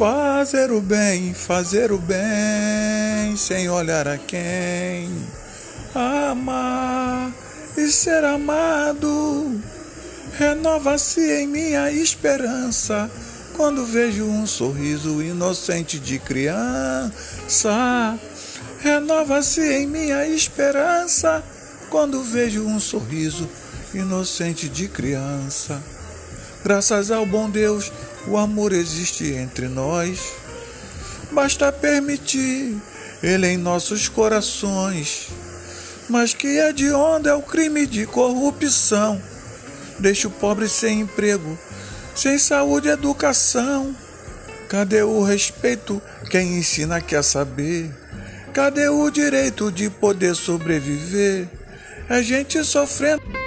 Fazer o bem, fazer o bem, sem olhar a quem. Amar e ser amado, renova-se em minha esperança quando vejo um sorriso inocente de criança. Renova-se em minha esperança quando vejo um sorriso inocente de criança. Graças ao bom Deus, o amor existe entre nós. Basta permitir ele em nossos corações. Mas que é de onda é o crime de corrupção. Deixa o pobre sem emprego, sem saúde e educação. Cadê o respeito? Quem ensina quer saber. Cadê o direito de poder sobreviver? É gente sofrendo.